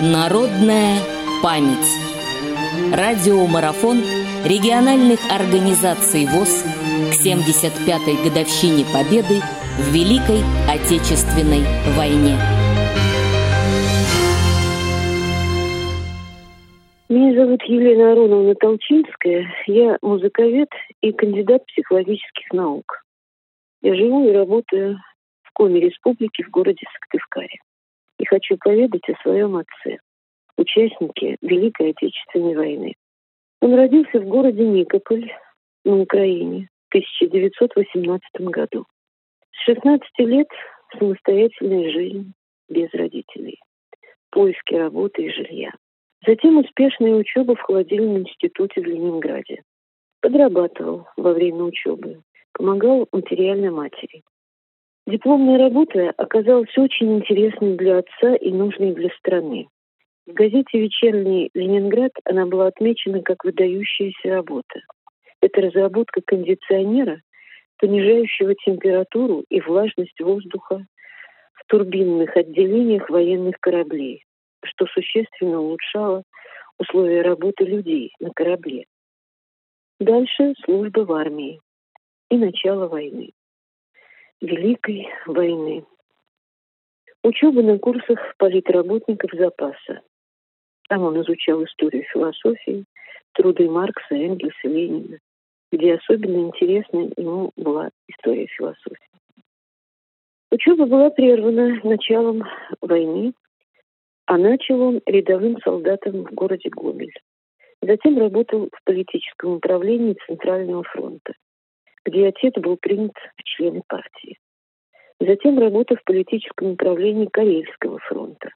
Народная память. Радиомарафон региональных организаций ВОЗ к 75-й годовщине Победы в Великой Отечественной войне. Меня зовут Елена Ароновна Толчинская. Я музыковед и кандидат психологических наук. Я живу и работаю в Коме Республики в городе Сыктывкаре. И хочу поведать о своем отце, участнике Великой Отечественной войны. Он родился в городе Никополь на Украине в 1918 году. С 16 лет самостоятельная жизнь без родителей, поиски работы и жилья. Затем успешная учеба в холодильном институте в Ленинграде. Подрабатывал во время учебы, помогал материально матери. Дипломная работа оказалась очень интересной для отца и нужной для страны. В газете «Вечерний Ленинград» она была отмечена как выдающаяся работа. Это разработка кондиционера, понижающего температуру и влажность воздуха в турбинных отделениях военных кораблей, что существенно улучшало условия работы людей на корабле. Дальше служба в армии и начало войны. Великой войны. Учеба на курсах политработников запаса. Там он изучал историю философии, труды Маркса, Энгельса, Ленина, где особенно интересна ему была история философии. Учеба была прервана началом войны, а начал он рядовым солдатом в городе Гомель. Затем работал в политическом управлении Центрального фронта где отец был принят в члены партии. Затем работа в политическом управлении Карельского фронта.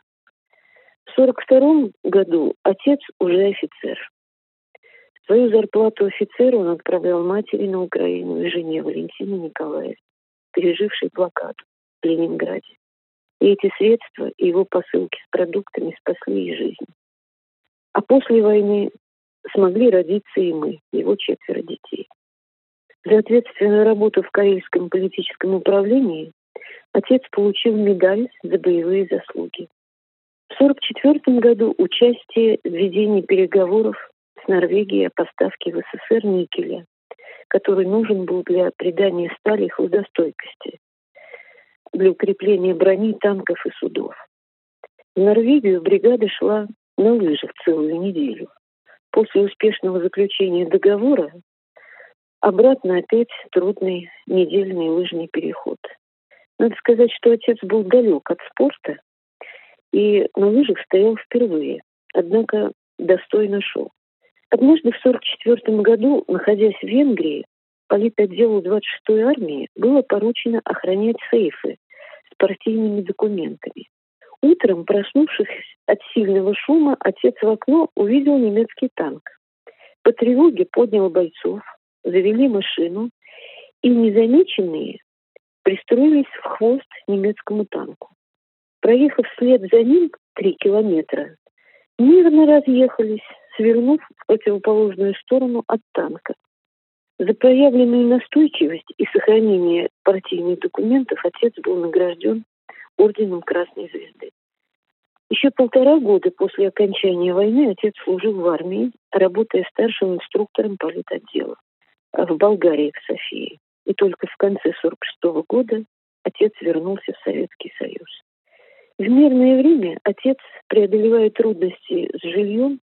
В 1942 году отец уже офицер. Свою зарплату офицера он отправлял матери на Украину и жене Валентине Николаевне, пережившей блокаду в Ленинграде. И эти средства и его посылки с продуктами спасли ей жизнь. А после войны смогли родиться и мы, его четверо детей. За ответственную работу в Карельском политическом управлении отец получил медаль за боевые заслуги. В 1944 году участие в ведении переговоров с Норвегией о поставке в СССР никеля, который нужен был для придания стали хладостойкости, для укрепления брони, танков и судов. В Норвегию бригада шла на лыжах целую неделю. После успешного заключения договора Обратно опять трудный недельный лыжный переход. Надо сказать, что отец был далек от спорта и на лыжах стоял впервые, однако достойно шел. Однажды в 1944 году, находясь в Венгрии, политотделу 26-й армии было поручено охранять сейфы с партийными документами. Утром, проснувшись от сильного шума, отец в окно увидел немецкий танк. По тревоге поднял бойцов, завели машину и незамеченные пристроились в хвост немецкому танку. Проехав вслед за ним три километра, мирно разъехались, свернув в противоположную сторону от танка. За проявленную настойчивость и сохранение партийных документов отец был награжден орденом Красной Звезды. Еще полтора года после окончания войны отец служил в армии, работая старшим инструктором политотдела в Болгарии, в Софии. И только в конце 1946 года отец вернулся в Советский Союз. В мирное время отец, преодолевая трудности с жильем,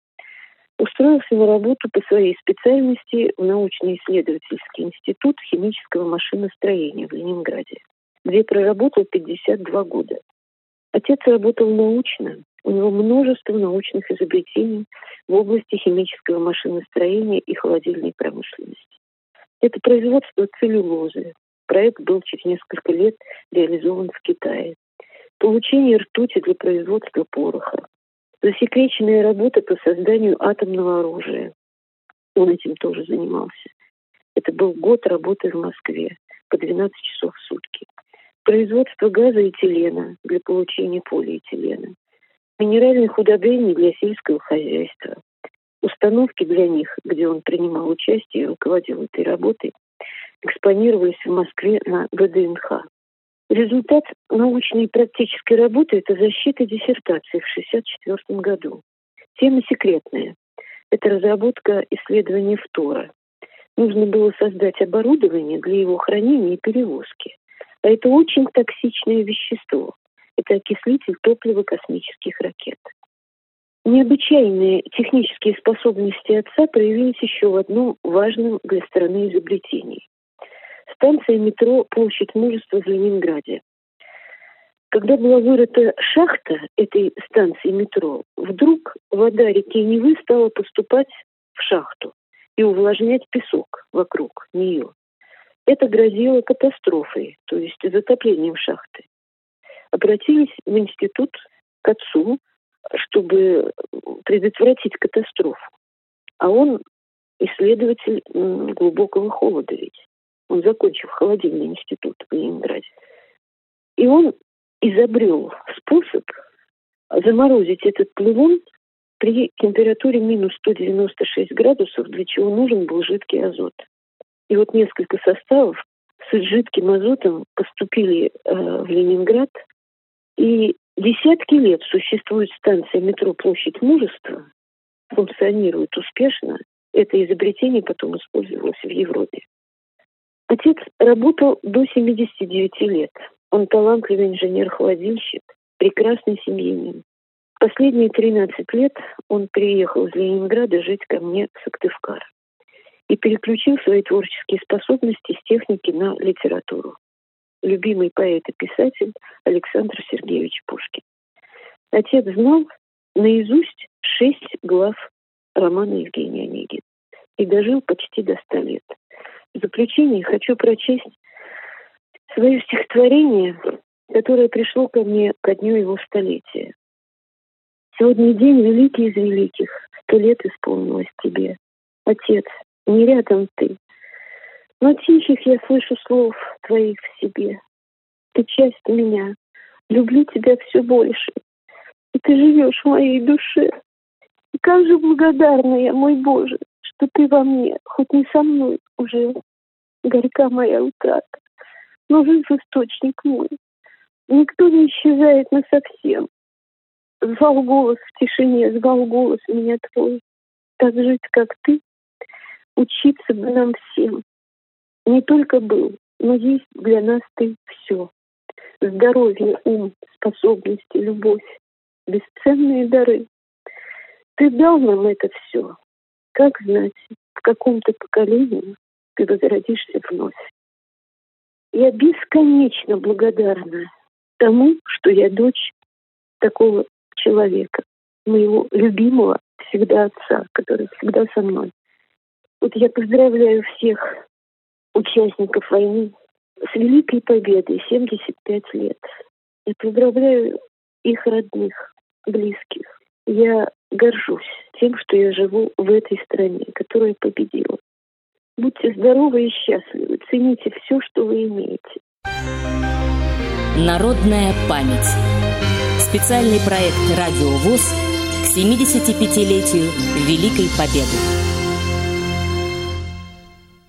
устроился на работу по своей специальности в научно-исследовательский институт химического машиностроения в Ленинграде, где проработал 52 года. Отец работал научно, у него множество научных изобретений в области химического машиностроения и холодильной промышленности. Это производство целлюлозы. Проект был через несколько лет реализован в Китае. Получение ртути для производства пороха. Засекреченная работа по созданию атомного оружия. Он этим тоже занимался. Это был год работы в Москве по 12 часов в сутки. Производство газа и этилена для получения полиэтилена. Минеральных удобрений для сельского хозяйства установки для них, где он принимал участие и руководил этой работой, экспонировались в Москве на ВДНХ. Результат научной и практической работы – это защита диссертации в 1964 году. Тема секретная. Это разработка исследования фтора. Нужно было создать оборудование для его хранения и перевозки. А это очень токсичное вещество. Это окислитель топлива космических ракет. Необычайные технические способности отца проявились еще в одном важном для страны изобретении. Станция метро «Площадь мужества» в Ленинграде. Когда была вырыта шахта этой станции метро, вдруг вода реки Невы стала поступать в шахту и увлажнять песок вокруг нее. Это грозило катастрофой, то есть затоплением шахты. Обратились в институт к отцу, чтобы предотвратить катастрофу. А он исследователь глубокого холода ведь. Он закончил холодильный институт в Ленинграде. И он изобрел способ заморозить этот плывун при температуре минус 196 градусов, для чего нужен был жидкий азот. И вот несколько составов с жидким азотом поступили э, в Ленинград, и десятки лет существует станция метро «Площадь мужества», функционирует успешно. Это изобретение потом использовалось в Европе. Отец работал до 79 лет. Он талантливый инженер-холодильщик, прекрасный семьянин. Последние 13 лет он приехал из Ленинграда жить ко мне в Сыктывкар и переключил свои творческие способности с техники на литературу. Любимый поэт и писатель Александр Сергеевич Пушкин. Отец знал наизусть шесть глав романа Евгения Онегина и дожил почти до ста лет. В заключение хочу прочесть свое стихотворение, которое пришло ко мне ко дню его столетия. Сегодня день великий из великих, сто лет исполнилось тебе. Отец, не рядом ты, но тихих я слышу слов твоих в себе. Ты часть меня, люблю тебя все больше, и ты живешь в моей душе. И как же благодарна я, мой Боже, что ты во мне, хоть не со мной уже. Горька моя утрата, но жив источник мой. Никто не исчезает насовсем. Звал голос в тишине, звал голос меня твой. Так жить, как ты, учиться бы нам всем. Не только был, но есть для нас ты все. Здоровье, ум, способности, любовь, бесценные дары. Ты дал нам это все, как знать, в каком-то поколении ты возродишься вновь. Я бесконечно благодарна тому, что я дочь такого человека, моего любимого всегда отца, который всегда со мной. Вот я поздравляю всех участников войны с великой победой 75 лет. Я поздравляю их родных, близких. Я горжусь тем, что я живу в этой стране, которая победила. Будьте здоровы и счастливы. Цените все, что вы имеете. Народная память. Специальный проект «Радио ВОЗ» к 75-летию Великой Победы.